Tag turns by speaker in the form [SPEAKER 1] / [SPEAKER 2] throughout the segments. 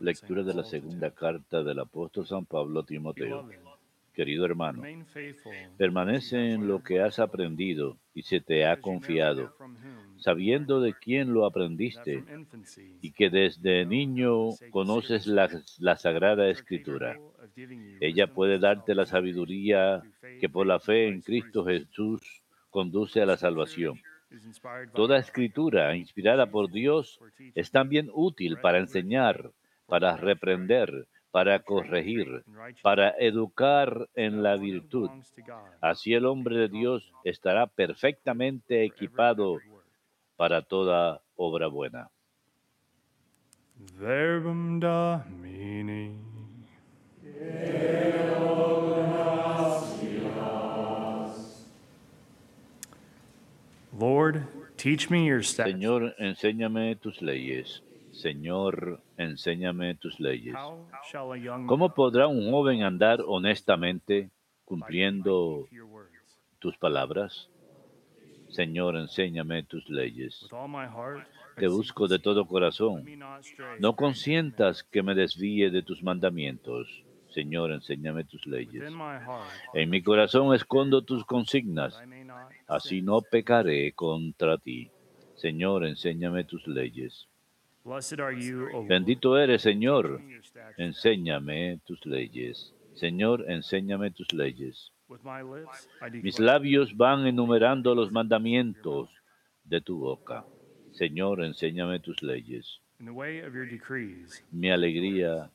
[SPEAKER 1] Lectura de la segunda carta del apóstol San Pablo a Timoteo. Querido hermano, permanece en lo que has aprendido y se te ha confiado, sabiendo de quién lo aprendiste y que desde niño conoces la, la Sagrada Escritura. Ella puede darte la sabiduría que por la fe en Cristo Jesús conduce a la salvación. Toda escritura inspirada por Dios es también útil para enseñar, para reprender, para corregir, para educar en la virtud. Así el hombre de Dios estará perfectamente equipado para toda obra buena.
[SPEAKER 2] Lord, teach me your
[SPEAKER 1] Señor, enséñame tus leyes. Señor, enséñame tus leyes. ¿Cómo podrá un joven andar honestamente cumpliendo tus palabras? Señor, enséñame tus leyes. Te busco de todo corazón. No consientas que me desvíe de tus mandamientos. Señor, enséñame tus leyes. En mi corazón escondo tus consignas, así no pecaré contra ti. Señor, enséñame tus leyes. Bendito eres, Señor. Enséñame tus leyes. Señor, enséñame tus leyes. Mis labios van enumerando los mandamientos de tu boca. Señor, enséñame tus leyes. Mi alegría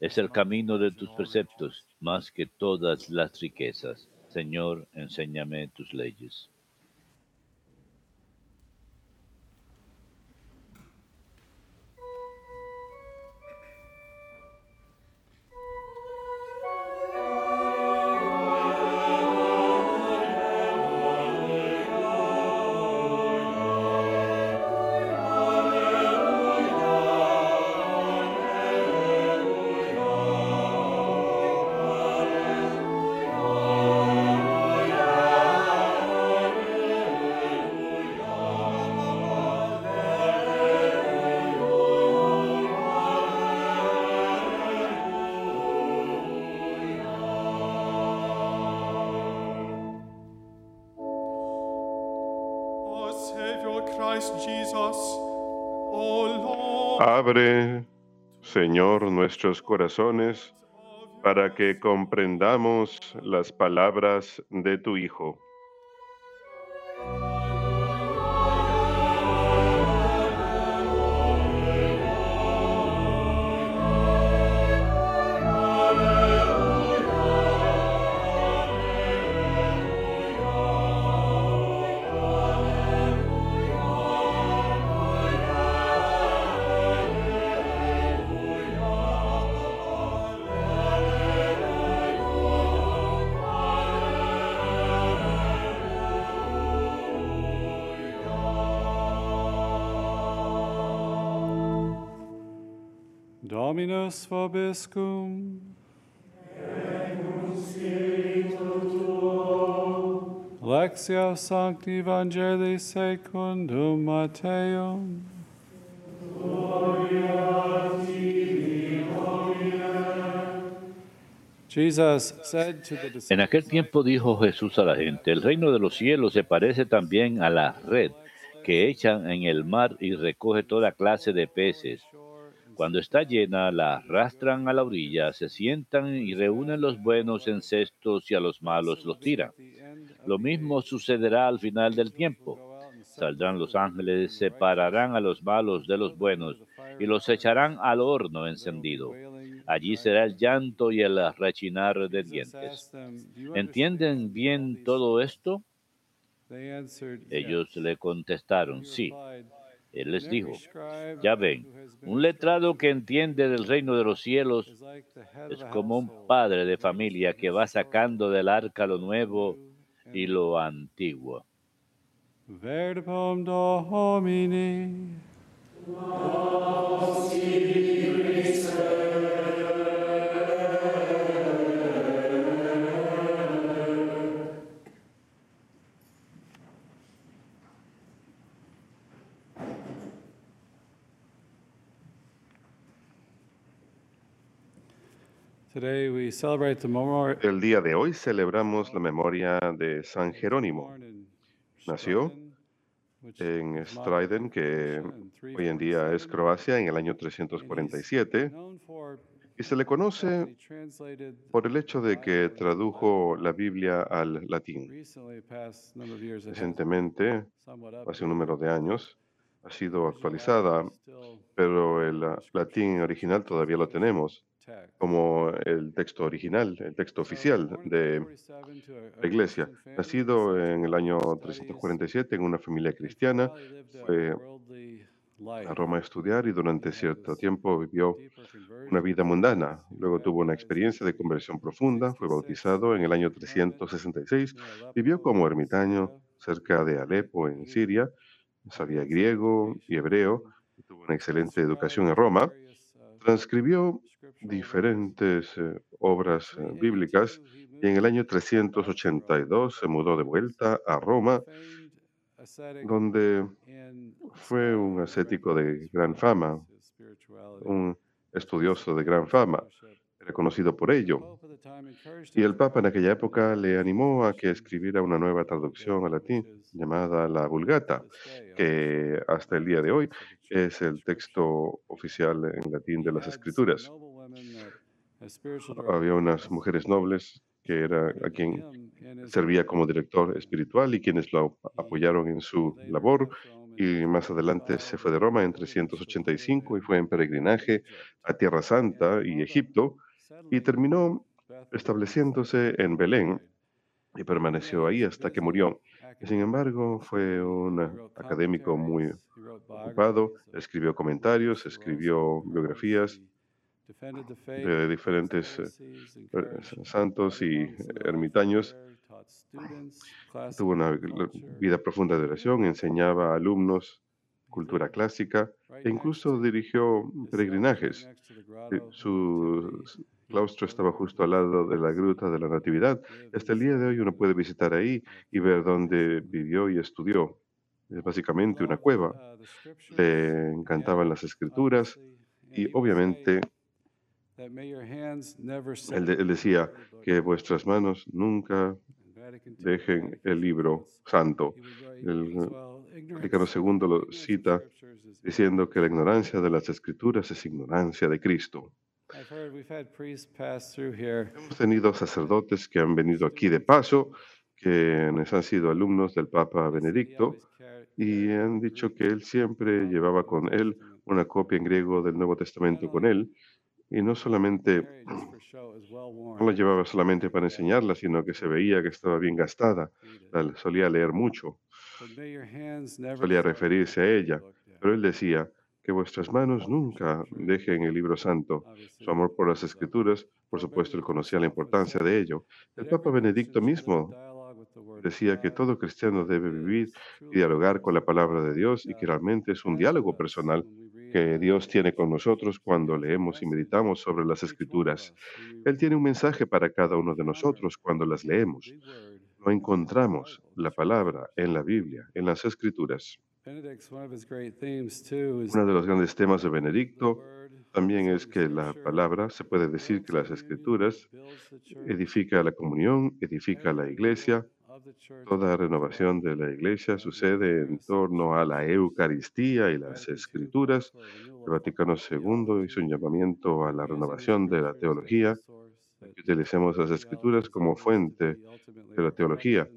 [SPEAKER 1] es el camino de tus preceptos más que todas las riquezas. Señor, enséñame tus leyes.
[SPEAKER 3] Abre, Señor, nuestros corazones para que comprendamos las palabras de tu Hijo.
[SPEAKER 4] Dominus vobiscum. Lectio Sancti Evangelii secundum Matteum.
[SPEAKER 1] En aquel tiempo dijo Jesús a la gente, el reino de los cielos se parece también a la red que echan en el mar y recoge toda clase de peces. Cuando está llena, la arrastran a la orilla, se sientan y reúnen los buenos en cestos y a los malos los tiran. Lo mismo sucederá al final del tiempo. Saldrán los ángeles, separarán a los malos de los buenos y los echarán al horno encendido. Allí será el llanto y el rechinar de dientes. ¿Entienden bien todo esto? Ellos le contestaron, sí. Él les dijo, ya ven, un letrado que entiende del reino de los cielos es como un padre de familia que va sacando del arca lo nuevo y lo antiguo. Verbum Domini.
[SPEAKER 3] El día de hoy celebramos la memoria de San Jerónimo. Nació en Striden, que hoy en día es Croacia, en el año 347, y se le conoce por el hecho de que tradujo la Biblia al latín. Recientemente, hace un número de años, ha sido actualizada, pero el latín original todavía lo tenemos como el texto original, el texto oficial de la Iglesia. Nacido en el año 347 en una familia cristiana, fue a Roma a estudiar y durante cierto tiempo vivió una vida mundana. Luego tuvo una experiencia de conversión profunda, fue bautizado en el año 366, vivió como ermitaño cerca de Alepo, en Siria, sabía griego y hebreo, tuvo una excelente educación en Roma, transcribió diferentes eh, obras eh, bíblicas y en el año 382 se mudó de vuelta a Roma, donde fue un ascético de gran fama, un estudioso de gran fama, reconocido por ello. Y el Papa en aquella época le animó a que escribiera una nueva traducción al latín llamada la Vulgata, que hasta el día de hoy es el texto oficial en latín de las Escrituras. Había unas mujeres nobles que era a quien servía como director espiritual y quienes lo apoyaron en su labor. Y más adelante se fue de Roma en 385 y fue en peregrinaje a Tierra Santa y Egipto y terminó estableciéndose en Belén y permaneció ahí hasta que murió. Sin embargo, fue un académico muy ocupado, escribió comentarios, escribió biografías de diferentes eh, santos y ermitaños. Tuvo una vida profunda de oración, enseñaba a alumnos cultura clásica e incluso dirigió peregrinajes. Eh, su claustro estaba justo al lado de la Gruta de la Natividad. Hasta el día de hoy uno puede visitar ahí y ver dónde vivió y estudió. Es básicamente una cueva. Le encantaban las escrituras y obviamente él, decía que vuestras manos nunca dejen el libro santo. El Vaticano II lo cita diciendo que la ignorancia de las escrituras es ignorancia de Cristo. Hemos tenido sacerdotes que han venido aquí de paso, que han sido alumnos del Papa Benedicto y han dicho que él siempre llevaba con él una copia en griego del Nuevo Testamento con él y no solamente no la llevaba solamente para enseñarla, sino que se veía que estaba bien gastada. Solía leer mucho, solía referirse a ella, pero él decía que vuestras manos nunca dejen el libro santo. Su amor por las escrituras, por supuesto, él conocía la importancia de ello. El Papa Benedicto mismo decía que todo cristiano debe vivir y dialogar con la palabra de Dios y que realmente es un diálogo personal que Dios tiene con nosotros cuando leemos y meditamos sobre las escrituras. Él tiene un mensaje para cada uno de nosotros cuando las leemos. No encontramos la palabra en la Biblia, en las escrituras. Uno de los grandes temas de Benedicto también es que la palabra, se puede decir que las escrituras edifica la comunión, edifica la iglesia, Toda renovación de la Iglesia sucede en torno a la Eucaristía y las Escrituras. El Vaticano II hizo un llamamiento a la renovación de la teología, utilicemos las Escrituras como fuente de la teología.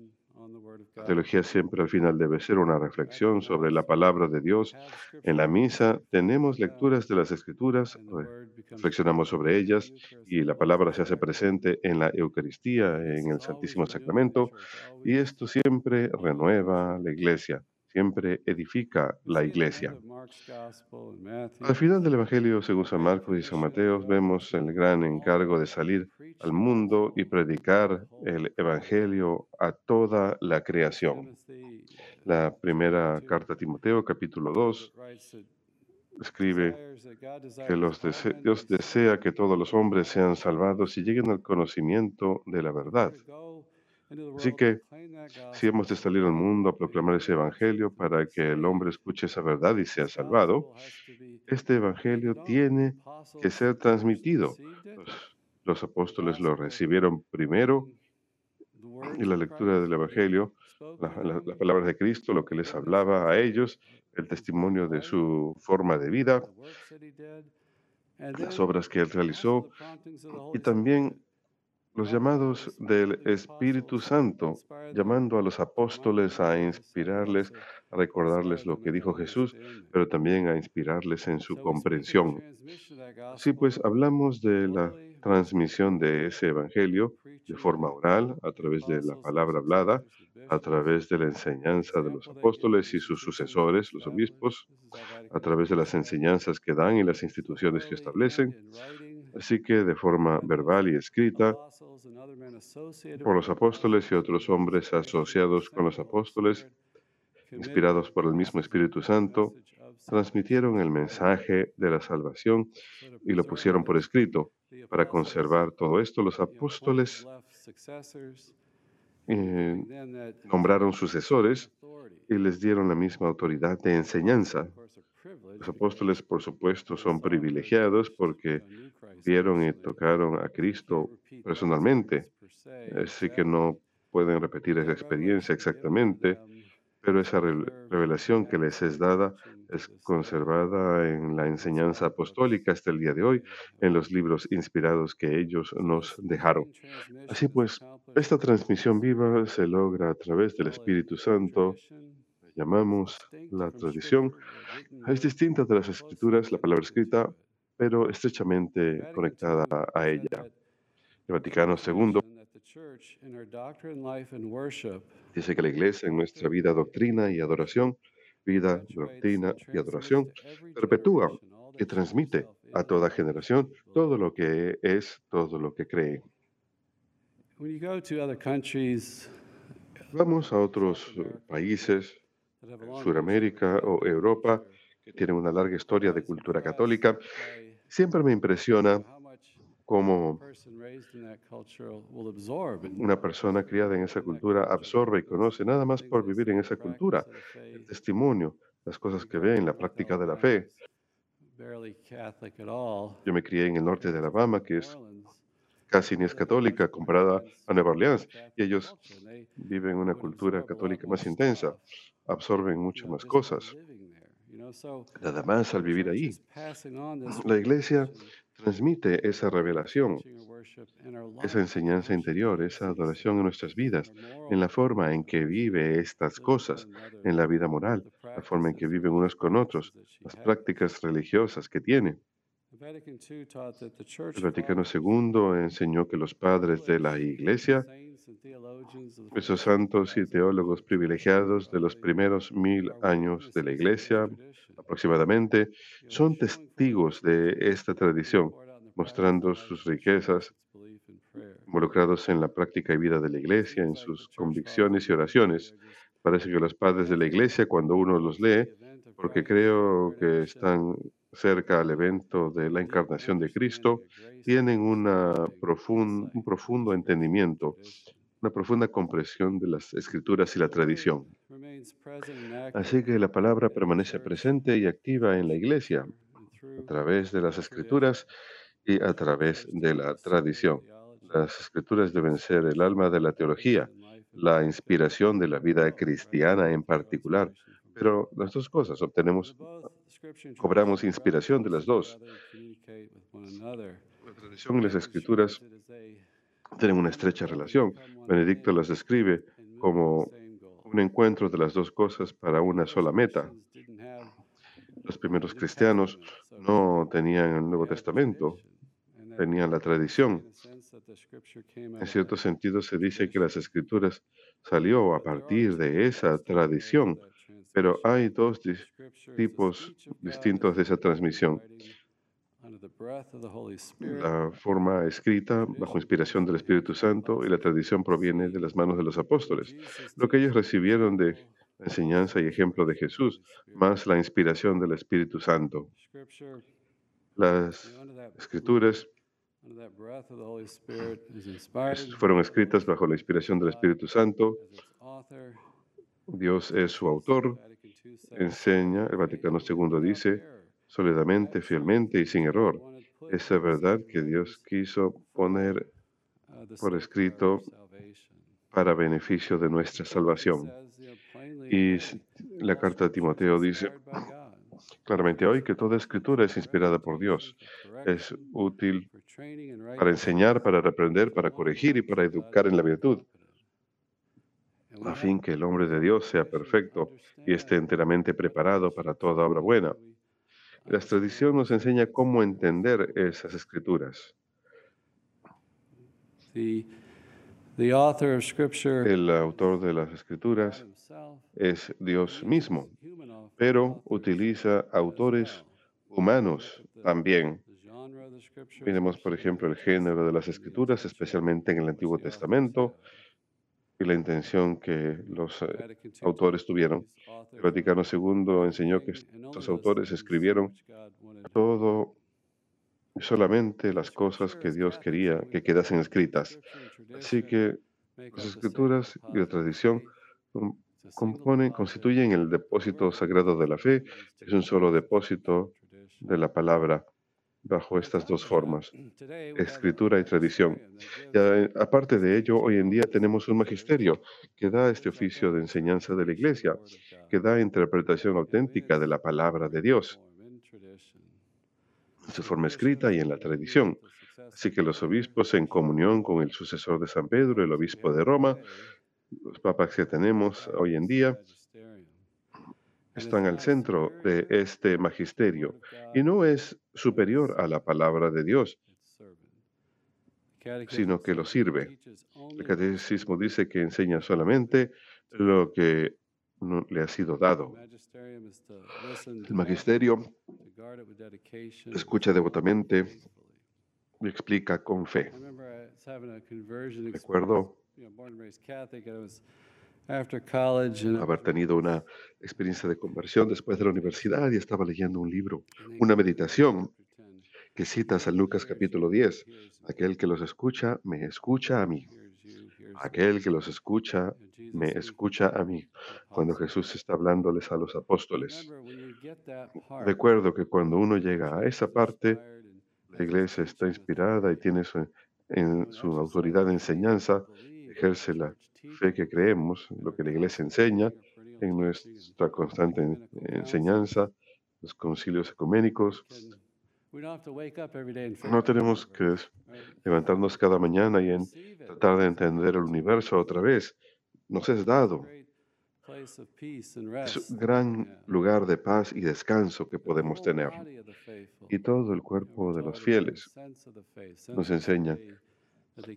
[SPEAKER 3] La teología siempre al final debe ser una reflexión sobre la palabra de Dios. En la misa tenemos lecturas de las escrituras, reflexionamos sobre ellas y la palabra se hace presente en la Eucaristía, en el Santísimo Sacramento, y esto siempre renueva la iglesia siempre edifica la iglesia. Al final del Evangelio según San Marcos y San Mateo vemos el gran encargo de salir al mundo y predicar el Evangelio a toda la creación. La primera carta a Timoteo, capítulo 2, escribe que los Dios desea que todos los hombres sean salvados y lleguen al conocimiento de la verdad. Así que si hemos de salir al mundo a proclamar ese Evangelio para que el hombre escuche esa verdad y sea salvado, este Evangelio tiene que ser transmitido. Apóstoles lo recibieron primero y la lectura del Evangelio, las palabras de Cristo, lo que les hablaba a ellos, el testimonio de su forma de vida, las obras que él realizó y también los llamados del Espíritu Santo, llamando a los apóstoles a inspirarles, a recordarles lo que dijo Jesús, pero también a inspirarles en su comprensión. Sí, pues hablamos de la transmisión de ese Evangelio de forma oral, a través de la palabra hablada, a través de la enseñanza de los apóstoles y sus sucesores, los obispos, a través de las enseñanzas que dan y las instituciones que establecen, así que de forma verbal y escrita, por los apóstoles y otros hombres asociados con los apóstoles, inspirados por el mismo Espíritu Santo, transmitieron el mensaje de la salvación y lo pusieron por escrito. Para conservar todo esto, los apóstoles eh, nombraron sucesores y les dieron la misma autoridad de enseñanza. Los apóstoles, por supuesto, son privilegiados porque vieron y tocaron a Cristo personalmente, así que no pueden repetir esa experiencia exactamente, pero esa revelación que les es dada es conservada en la enseñanza apostólica hasta el día de hoy, en los libros inspirados que ellos nos dejaron. Así pues, esta transmisión viva se logra a través del Espíritu Santo, llamamos la tradición. Es distinta de las escrituras, la palabra escrita, pero estrechamente conectada a ella. El Vaticano II dice que la Iglesia en nuestra vida, doctrina y adoración, vida, doctrina y adoración, perpetúa y transmite a toda generación todo lo que es, todo lo que cree. Vamos a otros países, Suramérica o Europa, que tienen una larga historia de cultura católica, siempre me impresiona cómo una persona criada en esa cultura absorbe y conoce nada más por vivir en esa cultura, el testimonio, las cosas que ve en la práctica de la fe. Yo me crié en el norte de Alabama, que es casi ni es católica comparada a Nueva Orleans, y ellos viven una cultura católica más intensa, absorben muchas más cosas. Nada más al vivir ahí. La iglesia transmite esa revelación, esa enseñanza interior, esa adoración en nuestras vidas, en la forma en que vive estas cosas, en la vida moral, la forma en que viven unos con otros, las prácticas religiosas que tiene. El Vaticano II enseñó que los padres de la Iglesia, esos santos y teólogos privilegiados de los primeros mil años de la Iglesia, aproximadamente, son testigos de esta tradición, mostrando sus riquezas, involucrados en la práctica y vida de la Iglesia, en sus convicciones y oraciones. Parece que los padres de la Iglesia, cuando uno los lee, porque creo que están cerca al evento de la encarnación de Cristo, tienen un profundo entendimiento, una profunda comprensión de las escrituras y la tradición. Así que la palabra permanece presente y activa en la iglesia a través de las escrituras y a través de la tradición. Las escrituras deben ser el alma de la teología, la inspiración de la vida cristiana en particular, pero las dos cosas obtenemos, cobramos inspiración de las dos. La tradición y las escrituras tienen una estrecha relación. Benedicto las describe como un encuentro de las dos cosas para una sola meta. Los primeros cristianos no tenían el Nuevo Testamento, tenían la tradición. En cierto sentido se dice que las escrituras salió a partir de esa tradición pero hay dos tipos distintos de esa transmisión. La forma escrita bajo inspiración del Espíritu Santo y la tradición proviene de las manos de los apóstoles. Lo que ellos recibieron de la enseñanza y ejemplo de Jesús, más la inspiración del Espíritu Santo. Las escrituras fueron escritas bajo la inspiración del Espíritu Santo. Dios es su autor, enseña, el Vaticano II dice, soledadamente, fielmente y sin error. esa verdad que Dios quiso poner por escrito para beneficio de nuestra salvación. Y la carta de Timoteo dice claramente hoy que toda escritura es inspirada por Dios. Es útil para enseñar, para reprender, para corregir y para educar en la virtud, a fin que el hombre de Dios sea perfecto y esté enteramente preparado para toda obra buena. La tradición nos enseña cómo entender esas escrituras. El autor de las escrituras es Dios mismo, pero utiliza autores humanos también. Miremos, por ejemplo, el género de las escrituras, especialmente en el Antiguo Testamento, y la intención que los eh, autores tuvieron. El Vaticano II enseñó que estos autores escribieron todo solamente las cosas que Dios quería que quedasen escritas. Así que las escrituras y la tradición componen, constituyen el depósito sagrado de la fe, es un solo depósito de la palabra bajo estas dos formas, escritura y tradición. Aparte de ello, hoy en día tenemos un magisterio que da este oficio de enseñanza de la Iglesia, que da interpretación auténtica de la palabra de Dios, en su forma escrita y en la tradición. Así que los obispos, en comunión con el sucesor de San Pedro, el obispo de Roma, los papas que tenemos hoy en día, están al centro de este magisterio y no es superior a la palabra de Dios, sino que lo sirve. El catecismo dice que enseña solamente lo que le ha sido dado. El magisterio escucha devotamente y explica con fe. Recuerdo haber tenido una experiencia de conversión después de la universidad y estaba leyendo un libro, una meditación que cita San Lucas capítulo 10. Aquel que los escucha, me escucha a mí. Aquel que los escucha, me escucha a mí. Cuando Jesús está hablándoles a los apóstoles. Recuerdo que cuando uno llega a esa parte, la iglesia está inspirada y tiene en su autoridad de enseñanza, ejerce la fe que creemos, lo que la Iglesia enseña en nuestra constante enseñanza, los concilios ecuménicos. No tenemos que levantarnos cada mañana y tratar de entender el universo otra vez. Nos es dado. Es un gran lugar de paz y descanso que podemos tener. Y todo el cuerpo de los fieles nos enseña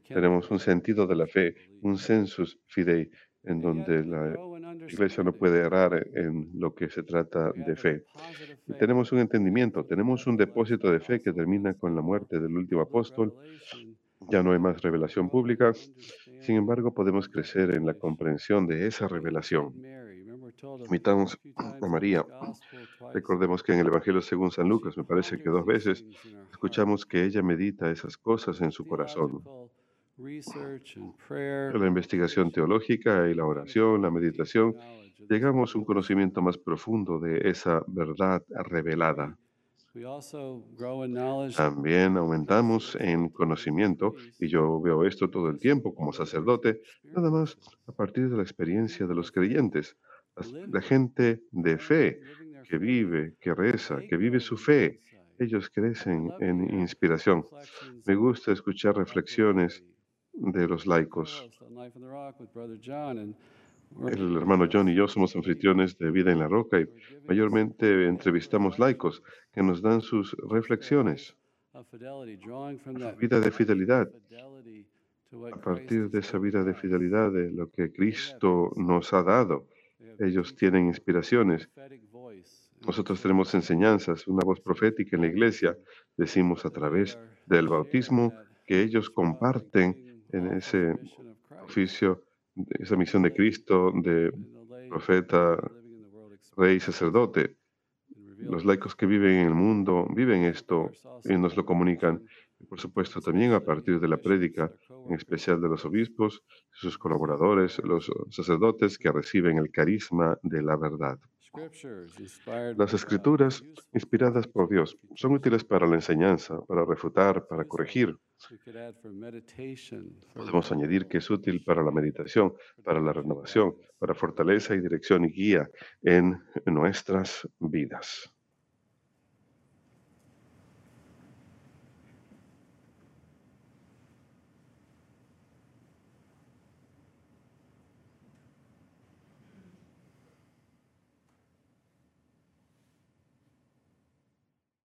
[SPEAKER 3] tenemos un sentido de la fe, un sensus fidei, en donde la iglesia no puede errar en lo que se trata de fe. Y tenemos un entendimiento, tenemos un depósito de fe que termina con la muerte del último apóstol. Ya no hay más revelación pública. Sin embargo, podemos crecer en la comprensión de esa revelación. Imitamos a María. Recordemos que en el Evangelio según San Lucas, me parece que dos veces, escuchamos que ella medita esas cosas en su corazón. La investigación teológica y la oración, la meditación, llegamos a un conocimiento más profundo de esa verdad revelada. También aumentamos en conocimiento, y yo veo esto todo el tiempo como sacerdote, nada más a partir de la experiencia de los creyentes. La gente de fe que vive, que reza, que vive su fe, ellos crecen en inspiración. Me gusta escuchar reflexiones de los laicos. El hermano John y yo somos anfitriones de Vida en la Roca y mayormente entrevistamos laicos que nos dan sus reflexiones. Vida de fidelidad. A partir de esa vida de fidelidad de lo que Cristo nos ha dado ellos tienen inspiraciones. Nosotros tenemos enseñanzas, una voz profética en la iglesia. Decimos a través del bautismo que ellos comparten en ese oficio, esa misión de Cristo, de profeta, rey, sacerdote. Los laicos que viven en el mundo viven esto y nos lo comunican. por supuesto, también a partir de la prédica, en especial de los obispos, sus colaboradores, los sacerdotes que reciben el carisma de la verdad. Las escrituras, inspiradas por Dios, son útiles para la enseñanza, para refutar, para corregir. Podemos añadir que es útil para la meditación, para la renovación, para fortaleza y dirección y guía en nuestras vidas.